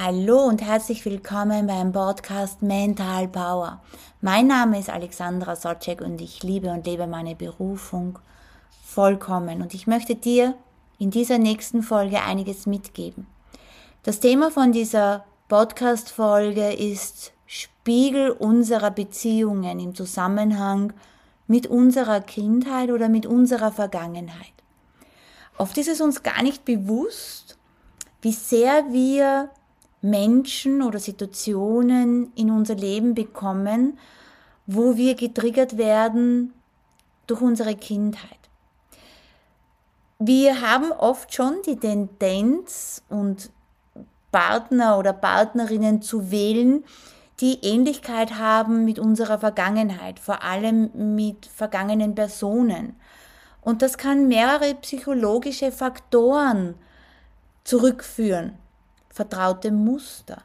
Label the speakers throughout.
Speaker 1: Hallo und herzlich willkommen beim Podcast Mental Power. Mein Name ist Alexandra Socek und ich liebe und lebe meine Berufung vollkommen. Und ich möchte dir in dieser nächsten Folge einiges mitgeben. Das Thema von dieser Podcast-Folge ist Spiegel unserer Beziehungen im Zusammenhang mit unserer Kindheit oder mit unserer Vergangenheit. Oft ist es uns gar nicht bewusst, wie sehr wir Menschen oder Situationen in unser Leben bekommen, wo wir getriggert werden durch unsere Kindheit. Wir haben oft schon die Tendenz und Partner oder Partnerinnen zu wählen, die Ähnlichkeit haben mit unserer Vergangenheit, vor allem mit vergangenen Personen. Und das kann mehrere psychologische Faktoren zurückführen vertraute Muster.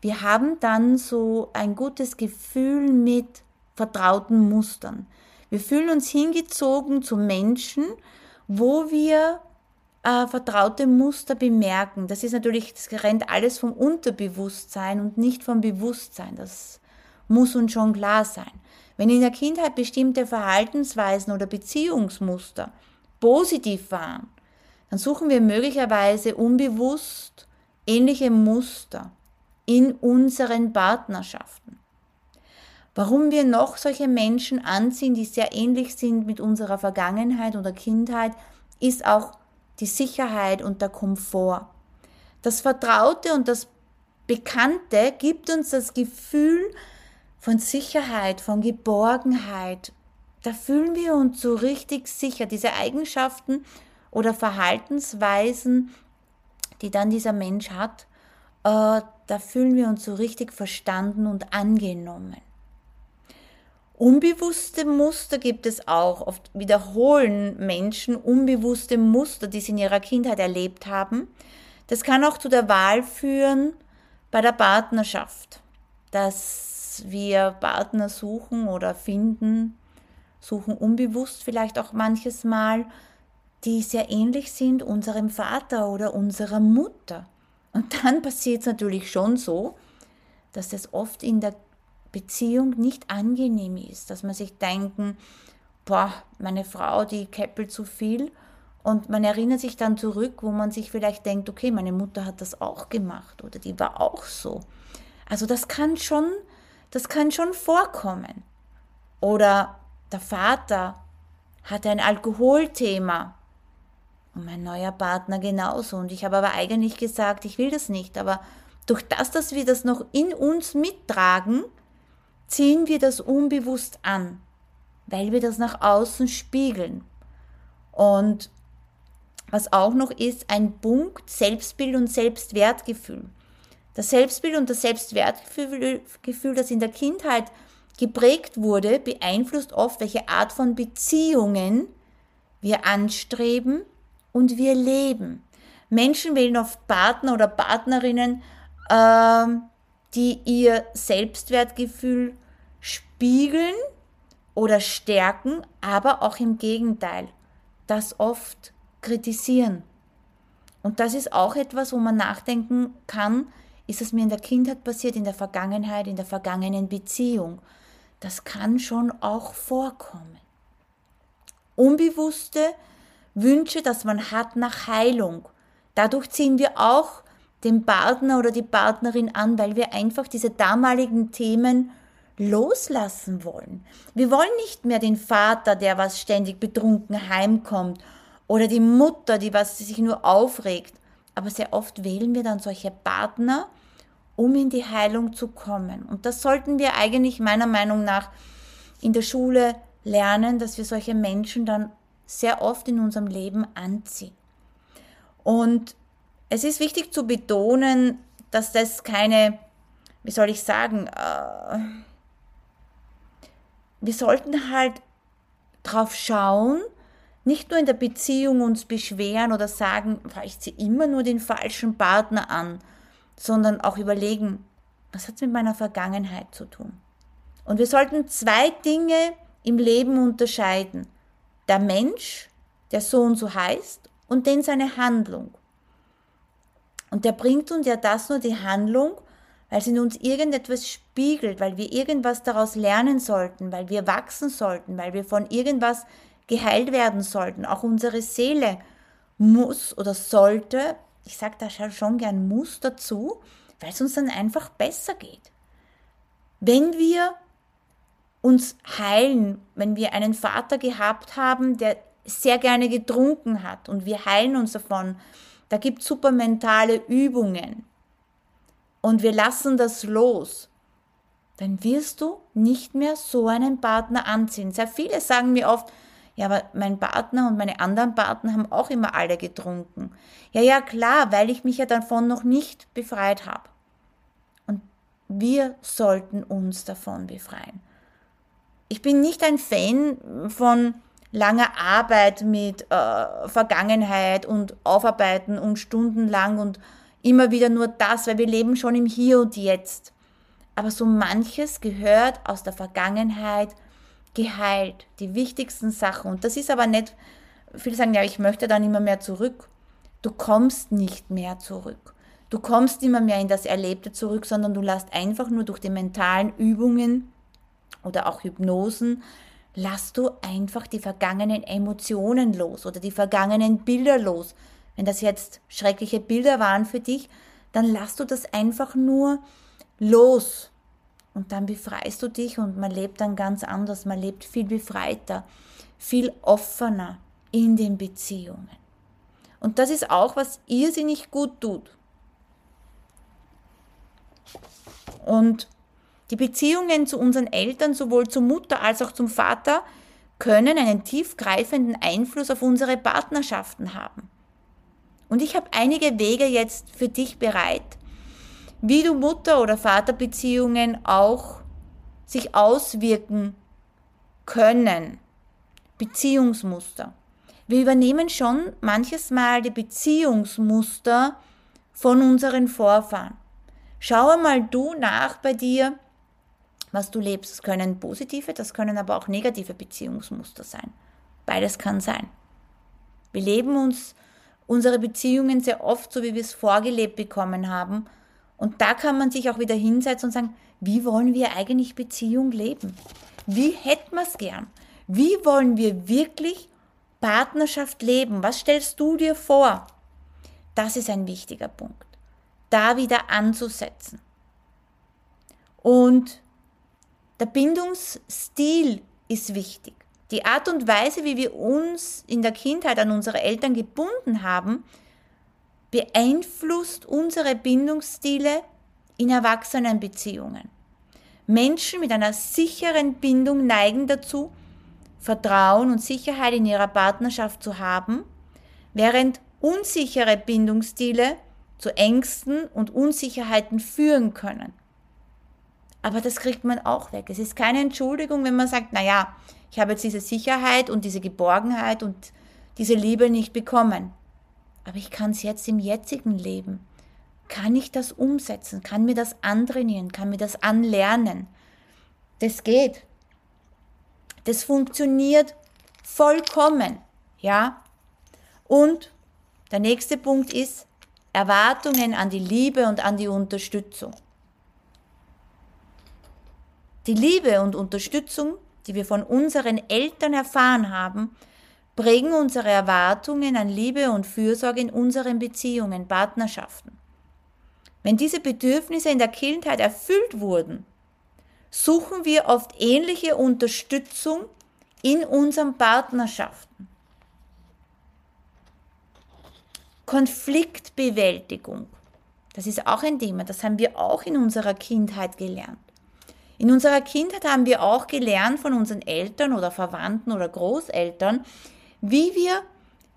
Speaker 1: Wir haben dann so ein gutes Gefühl mit vertrauten Mustern. Wir fühlen uns hingezogen zu Menschen, wo wir äh, vertraute Muster bemerken. Das ist natürlich, das rennt alles vom Unterbewusstsein und nicht vom Bewusstsein. Das muss uns schon klar sein. Wenn in der Kindheit bestimmte Verhaltensweisen oder Beziehungsmuster positiv waren, dann suchen wir möglicherweise unbewusst ähnliche Muster in unseren Partnerschaften. Warum wir noch solche Menschen anziehen, die sehr ähnlich sind mit unserer Vergangenheit oder Kindheit, ist auch die Sicherheit und der Komfort. Das Vertraute und das Bekannte gibt uns das Gefühl von Sicherheit, von Geborgenheit. Da fühlen wir uns so richtig sicher. Diese Eigenschaften oder Verhaltensweisen die dann dieser Mensch hat, äh, da fühlen wir uns so richtig verstanden und angenommen. Unbewusste Muster gibt es auch. Oft wiederholen Menschen unbewusste Muster, die sie in ihrer Kindheit erlebt haben. Das kann auch zu der Wahl führen bei der Partnerschaft, dass wir Partner suchen oder finden, suchen unbewusst vielleicht auch manches Mal, die sehr ähnlich sind unserem Vater oder unserer Mutter. Und dann passiert es natürlich schon so, dass es oft in der Beziehung nicht angenehm ist, dass man sich denken, boah, meine Frau, die keppelt zu viel. Und man erinnert sich dann zurück, wo man sich vielleicht denkt, okay, meine Mutter hat das auch gemacht oder die war auch so. Also das kann schon, das kann schon vorkommen. Oder der Vater hat ein Alkoholthema und mein neuer Partner genauso. Und ich habe aber eigentlich gesagt, ich will das nicht. Aber durch das, dass wir das noch in uns mittragen, ziehen wir das unbewusst an, weil wir das nach außen spiegeln. Und was auch noch ist, ein Punkt Selbstbild und Selbstwertgefühl. Das Selbstbild und das Selbstwertgefühl, das in der Kindheit geprägt wurde, beeinflusst oft, welche Art von Beziehungen wir anstreben und wir leben. Menschen wählen oft Partner oder Partnerinnen, äh, die ihr Selbstwertgefühl spiegeln oder stärken, aber auch im Gegenteil, das oft kritisieren. Und das ist auch etwas, wo man nachdenken kann, ist es mir in der Kindheit passiert, in der Vergangenheit, in der vergangenen Beziehung. Das kann schon auch vorkommen. Unbewusste Wünsche, dass man hat nach Heilung. Dadurch ziehen wir auch den Partner oder die Partnerin an, weil wir einfach diese damaligen Themen loslassen wollen. Wir wollen nicht mehr den Vater, der was ständig betrunken heimkommt oder die Mutter, die was sich nur aufregt. Aber sehr oft wählen wir dann solche Partner, um in die Heilung zu kommen. Und das sollten wir eigentlich meiner Meinung nach in der Schule lernen, dass wir solche Menschen dann sehr oft in unserem Leben anziehen. Und es ist wichtig zu betonen, dass das keine, wie soll ich sagen, äh, wir sollten halt drauf schauen, nicht nur in der Beziehung uns beschweren oder sagen, ich ziehe immer nur den falschen Partner an, sondern auch überlegen, was hat es mit meiner Vergangenheit zu tun? Und wir sollten zwei Dinge im Leben unterscheiden der Mensch, der so und so heißt, und den seine Handlung. Und der bringt uns ja das nur die Handlung, weil es in uns irgendetwas spiegelt, weil wir irgendwas daraus lernen sollten, weil wir wachsen sollten, weil wir von irgendwas geheilt werden sollten. Auch unsere Seele muss oder sollte, ich sage da schon gern muss dazu, weil es uns dann einfach besser geht. Wenn wir uns heilen, wenn wir einen Vater gehabt haben, der sehr gerne getrunken hat und wir heilen uns davon, da gibt es super mentale Übungen und wir lassen das los, dann wirst du nicht mehr so einen Partner anziehen. Sehr viele sagen mir oft, ja, aber mein Partner und meine anderen Partner haben auch immer alle getrunken. Ja, ja, klar, weil ich mich ja davon noch nicht befreit habe. Und wir sollten uns davon befreien. Ich bin nicht ein Fan von langer Arbeit mit äh, Vergangenheit und Aufarbeiten und stundenlang und immer wieder nur das, weil wir leben schon im Hier und Jetzt. Aber so manches gehört aus der Vergangenheit geheilt, die wichtigsten Sachen. Und das ist aber nicht, viele sagen, ja, ich möchte dann immer mehr zurück. Du kommst nicht mehr zurück. Du kommst immer mehr in das Erlebte zurück, sondern du lässt einfach nur durch die mentalen Übungen oder auch Hypnosen lass du einfach die vergangenen Emotionen los oder die vergangenen Bilder los. Wenn das jetzt schreckliche Bilder waren für dich, dann lass du das einfach nur los. Und dann befreist du dich und man lebt dann ganz anders. Man lebt viel befreiter, viel offener in den Beziehungen. Und das ist auch, was irrsinnig gut tut. Und die Beziehungen zu unseren Eltern, sowohl zur Mutter als auch zum Vater, können einen tiefgreifenden Einfluss auf unsere Partnerschaften haben. Und ich habe einige Wege jetzt für dich bereit, wie du Mutter- oder Vaterbeziehungen auch sich auswirken können. Beziehungsmuster. Wir übernehmen schon manches Mal die Beziehungsmuster von unseren Vorfahren. Schau mal du nach bei dir, was du lebst. Das können positive, das können aber auch negative Beziehungsmuster sein. Beides kann sein. Wir leben uns unsere Beziehungen sehr oft so, wie wir es vorgelebt bekommen haben. Und da kann man sich auch wieder hinsetzen und sagen, wie wollen wir eigentlich Beziehung leben? Wie hätten wir es gern? Wie wollen wir wirklich Partnerschaft leben? Was stellst du dir vor? Das ist ein wichtiger Punkt. Da wieder anzusetzen. Und der Bindungsstil ist wichtig. Die Art und Weise, wie wir uns in der Kindheit an unsere Eltern gebunden haben, beeinflusst unsere Bindungsstile in Erwachsenenbeziehungen. Menschen mit einer sicheren Bindung neigen dazu, Vertrauen und Sicherheit in ihrer Partnerschaft zu haben, während unsichere Bindungsstile zu Ängsten und Unsicherheiten führen können. Aber das kriegt man auch weg. Es ist keine Entschuldigung, wenn man sagt, na ja, ich habe jetzt diese Sicherheit und diese Geborgenheit und diese Liebe nicht bekommen. Aber ich kann es jetzt im jetzigen Leben. Kann ich das umsetzen? Kann mir das antrainieren? Kann mir das anlernen? Das geht. Das funktioniert vollkommen. Ja? Und der nächste Punkt ist Erwartungen an die Liebe und an die Unterstützung. Die Liebe und Unterstützung, die wir von unseren Eltern erfahren haben, prägen unsere Erwartungen an Liebe und Fürsorge in unseren Beziehungen, Partnerschaften. Wenn diese Bedürfnisse in der Kindheit erfüllt wurden, suchen wir oft ähnliche Unterstützung in unseren Partnerschaften. Konfliktbewältigung, das ist auch ein Thema, das haben wir auch in unserer Kindheit gelernt. In unserer Kindheit haben wir auch gelernt von unseren Eltern oder Verwandten oder Großeltern, wie wir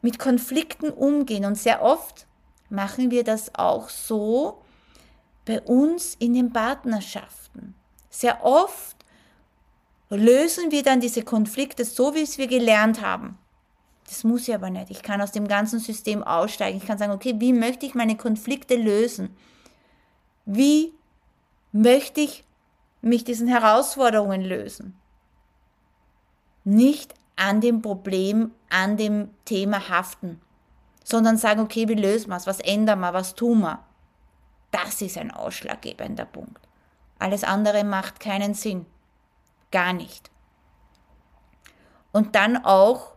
Speaker 1: mit Konflikten umgehen. Und sehr oft machen wir das auch so bei uns in den Partnerschaften. Sehr oft lösen wir dann diese Konflikte so, wie es wir gelernt haben. Das muss ich aber nicht. Ich kann aus dem ganzen System aussteigen. Ich kann sagen, okay, wie möchte ich meine Konflikte lösen? Wie möchte ich mich diesen Herausforderungen lösen. Nicht an dem Problem, an dem Thema haften, sondern sagen, okay, wie lösen wir es, was ändern wir, was tun wir. Das ist ein ausschlaggebender Punkt. Alles andere macht keinen Sinn. Gar nicht. Und dann auch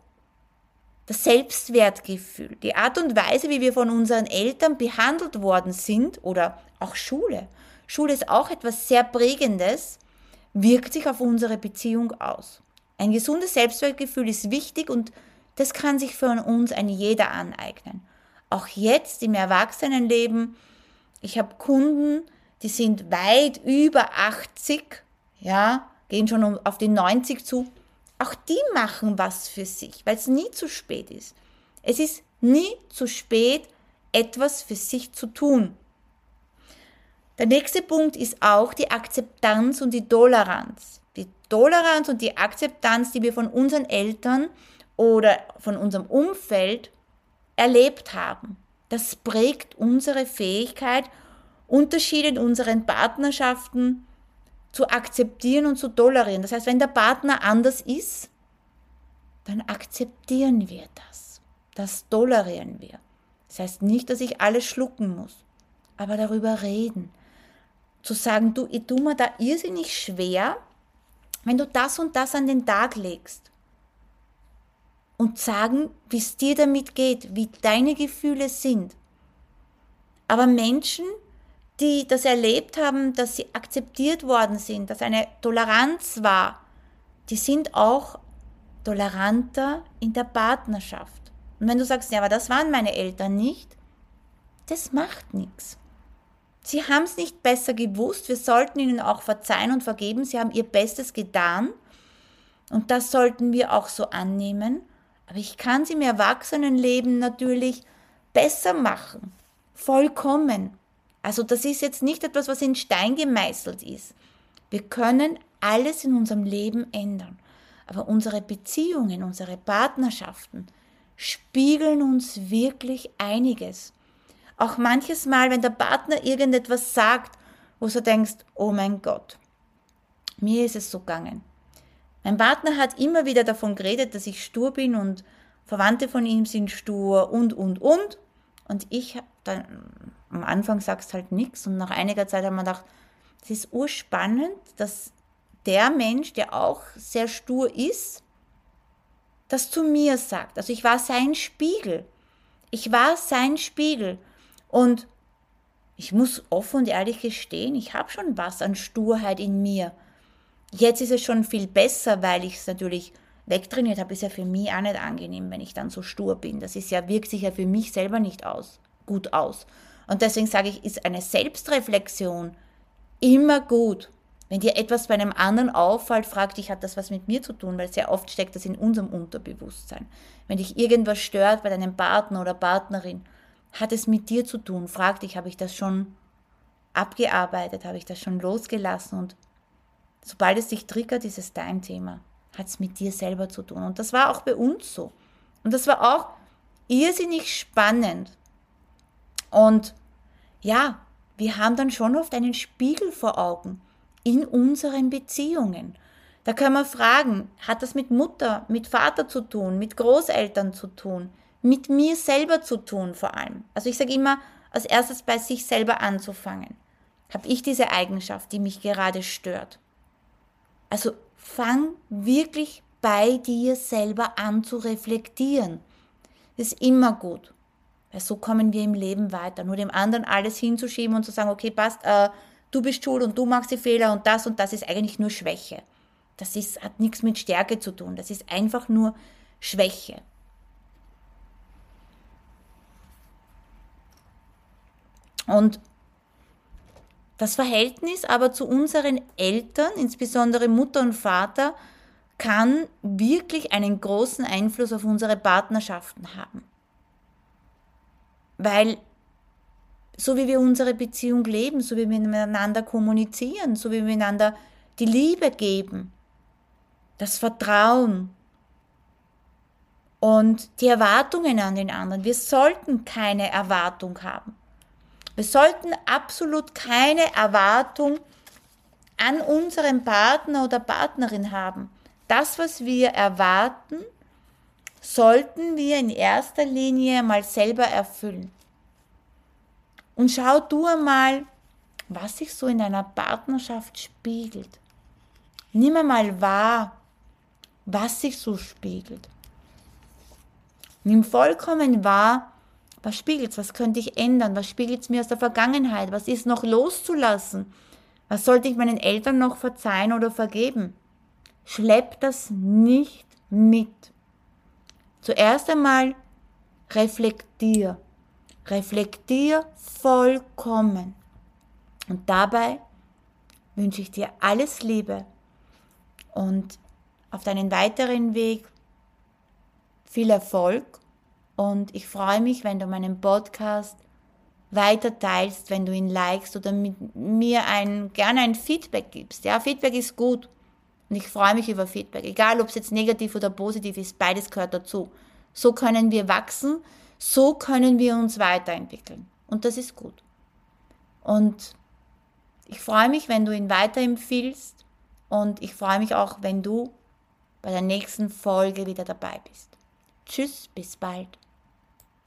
Speaker 1: das Selbstwertgefühl, die Art und Weise, wie wir von unseren Eltern behandelt worden sind oder auch Schule. Schule ist auch etwas sehr Prägendes, wirkt sich auf unsere Beziehung aus. Ein gesundes Selbstwertgefühl ist wichtig und das kann sich für uns ein jeder aneignen. Auch jetzt im Erwachsenenleben, ich habe Kunden, die sind weit über 80, ja, gehen schon auf die 90 zu auch die machen was für sich, weil es nie zu spät ist. Es ist nie zu spät, etwas für sich zu tun. Der nächste Punkt ist auch die Akzeptanz und die Toleranz. Die Toleranz und die Akzeptanz, die wir von unseren Eltern oder von unserem Umfeld erlebt haben. Das prägt unsere Fähigkeit, Unterschiede in unseren Partnerschaften zu akzeptieren und zu tolerieren. Das heißt, wenn der Partner anders ist, dann akzeptieren wir das. Das tolerieren wir. Das heißt nicht, dass ich alles schlucken muss, aber darüber reden. Zu sagen, du, ich tue mir da irrsinnig schwer, wenn du das und das an den Tag legst. Und sagen, wie es dir damit geht, wie deine Gefühle sind. Aber Menschen, die das erlebt haben, dass sie akzeptiert worden sind, dass eine Toleranz war, die sind auch toleranter in der Partnerschaft. Und wenn du sagst, ja, aber das waren meine Eltern nicht, das macht nichts. Sie haben es nicht besser gewusst, wir sollten ihnen auch verzeihen und vergeben, sie haben ihr Bestes getan und das sollten wir auch so annehmen. Aber ich kann sie im Erwachsenenleben natürlich besser machen, vollkommen. Also das ist jetzt nicht etwas, was in Stein gemeißelt ist. Wir können alles in unserem Leben ändern. Aber unsere Beziehungen, unsere Partnerschaften spiegeln uns wirklich einiges. Auch manches Mal, wenn der Partner irgendetwas sagt, wo du denkst, oh mein Gott, mir ist es so gegangen. Mein Partner hat immer wieder davon geredet, dass ich stur bin und Verwandte von ihm sind stur und, und, und. Und ich dann am Anfang sagst halt nichts und nach einiger Zeit haben wir gedacht, es ist urspannend, dass der Mensch, der auch sehr stur ist, das zu mir sagt. Also ich war sein Spiegel. Ich war sein Spiegel. Und ich muss offen und ehrlich gestehen, ich habe schon was an Sturheit in mir. Jetzt ist es schon viel besser, weil ich es natürlich wegtrainiert habe. Ist ja für mich auch nicht angenehm, wenn ich dann so stur bin. Das ist ja, wirkt sich ja für mich selber nicht aus, gut aus. Und deswegen sage ich, ist eine Selbstreflexion immer gut. Wenn dir etwas bei einem anderen auffällt, frag dich, hat das was mit mir zu tun? Weil sehr oft steckt das in unserem Unterbewusstsein. Wenn dich irgendwas stört bei deinem Partner oder Partnerin, hat es mit dir zu tun? Frag dich, habe ich das schon abgearbeitet? Habe ich das schon losgelassen? Und sobald es dich triggert, ist es dein Thema. Hat es mit dir selber zu tun. Und das war auch bei uns so. Und das war auch irrsinnig spannend. Und ja, wir haben dann schon oft einen Spiegel vor Augen in unseren Beziehungen. Da können wir fragen, hat das mit Mutter, mit Vater zu tun, mit Großeltern zu tun, mit mir selber zu tun vor allem. Also ich sage immer, als erstes bei sich selber anzufangen. Habe ich diese Eigenschaft, die mich gerade stört? Also fang wirklich bei dir selber an zu reflektieren. Das ist immer gut. Weil so kommen wir im Leben weiter. Nur dem anderen alles hinzuschieben und zu sagen, okay, passt, äh, du bist schuld und du machst die Fehler und das und das ist eigentlich nur Schwäche. Das ist, hat nichts mit Stärke zu tun. Das ist einfach nur Schwäche. Und das Verhältnis aber zu unseren Eltern, insbesondere Mutter und Vater, kann wirklich einen großen Einfluss auf unsere Partnerschaften haben. Weil so wie wir unsere Beziehung leben, so wie wir miteinander kommunizieren, so wie wir einander die Liebe geben, das Vertrauen und die Erwartungen an den anderen. Wir sollten keine Erwartung haben. Wir sollten absolut keine Erwartung an unseren Partner oder Partnerin haben. Das, was wir erwarten, sollten wir in erster Linie mal selber erfüllen. Und schau du einmal, was sich so in deiner Partnerschaft spiegelt. Nimm einmal wahr, was sich so spiegelt. Nimm vollkommen wahr, was spiegelt es, was könnte ich ändern, was spiegelt es mir aus der Vergangenheit, was ist noch loszulassen, was sollte ich meinen Eltern noch verzeihen oder vergeben. Schlepp das nicht mit. Zuerst einmal reflektier. Reflektier vollkommen. Und dabei wünsche ich dir alles Liebe und auf deinen weiteren Weg viel Erfolg. Und ich freue mich, wenn du meinen Podcast weiter teilst, wenn du ihn likest oder mir ein, gerne ein Feedback gibst. Ja, Feedback ist gut. Und ich freue mich über Feedback. Egal, ob es jetzt negativ oder positiv ist, beides gehört dazu. So können wir wachsen, so können wir uns weiterentwickeln. Und das ist gut. Und ich freue mich, wenn du ihn weiterempfiehlst. Und ich freue mich auch, wenn du bei der nächsten Folge wieder dabei bist. Tschüss, bis bald.